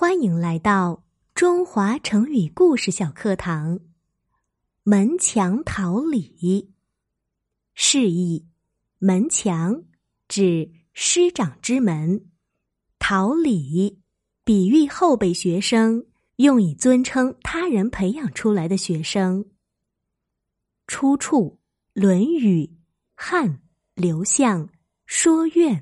欢迎来到中华成语故事小课堂。门墙桃李，示意门墙指师长之门，桃李比喻后辈学生，用以尊称他人培养出来的学生。出处《论语·汉刘向说苑》。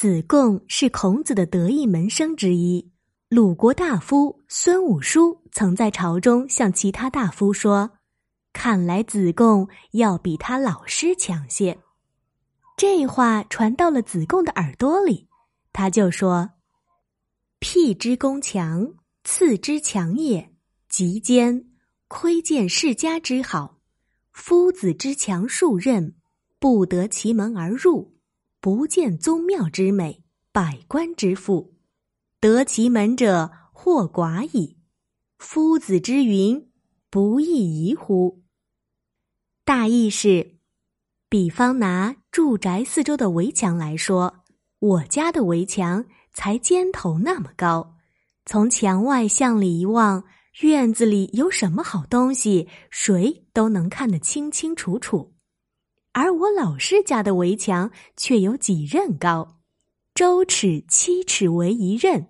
子贡是孔子的得意门生之一。鲁国大夫孙武叔曾在朝中向其他大夫说：“看来子贡要比他老师强些。”这话传到了子贡的耳朵里，他就说：“辟之攻强，次之强也；极坚，窥见世家之好。夫子之强数任，不得其门而入。”不见宗庙之美，百官之富，得其门者或寡矣。夫子之云，不亦宜乎？大意是：比方拿住宅四周的围墙来说，我家的围墙才尖头那么高，从墙外向里一望，院子里有什么好东西，谁都能看得清清楚楚。而我老师家的围墙却有几仞高，周尺七尺为一仞。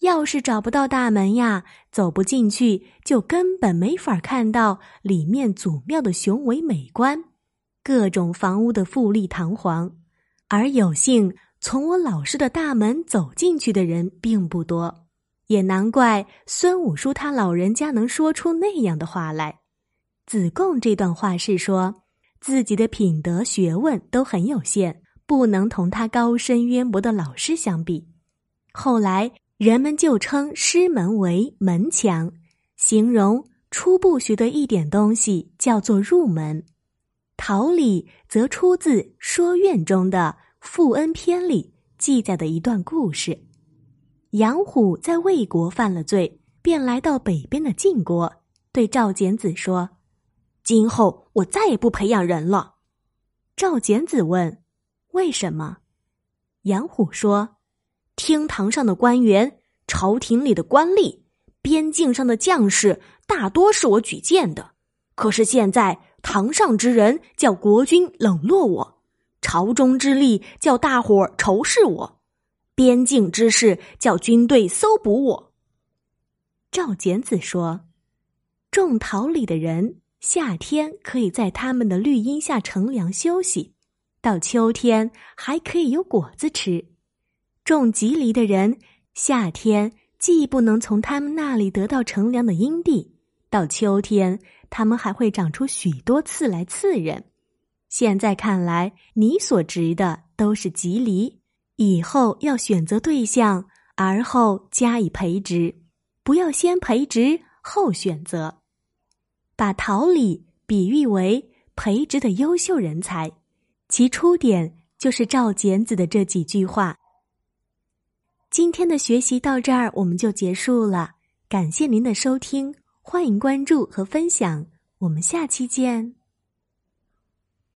要是找不到大门呀，走不进去，就根本没法看到里面祖庙的雄伟美观，各种房屋的富丽堂皇。而有幸从我老师的大门走进去的人并不多，也难怪孙武叔他老人家能说出那样的话来。子贡这段话是说。自己的品德学问都很有限，不能同他高深渊博的老师相比。后来人们就称师门为门墙，形容初步学的一点东西叫做入门。桃李则出自《说苑》中的《富恩篇》里记载的一段故事：杨虎在魏国犯了罪，便来到北边的晋国，对赵简子说。今后我再也不培养人了。赵简子问：“为什么？”杨虎说：“厅堂上的官员、朝廷里的官吏、边境上的将士，大多是我举荐的。可是现在堂上之人叫国君冷落我，朝中之吏叫大伙仇视我，边境之事叫军队搜捕我。”赵简子说：“种桃李的人。”夏天可以在他们的绿荫下乘凉休息，到秋天还可以有果子吃。种吉梨的人，夏天既不能从他们那里得到乘凉的阴地，到秋天他们还会长出许多刺来刺人。现在看来，你所植的都是吉梨，以后要选择对象，而后加以培植，不要先培植后选择。把桃李比喻为培植的优秀人才，其出点就是赵简子的这几句话。今天的学习到这儿我们就结束了，感谢您的收听，欢迎关注和分享，我们下期见。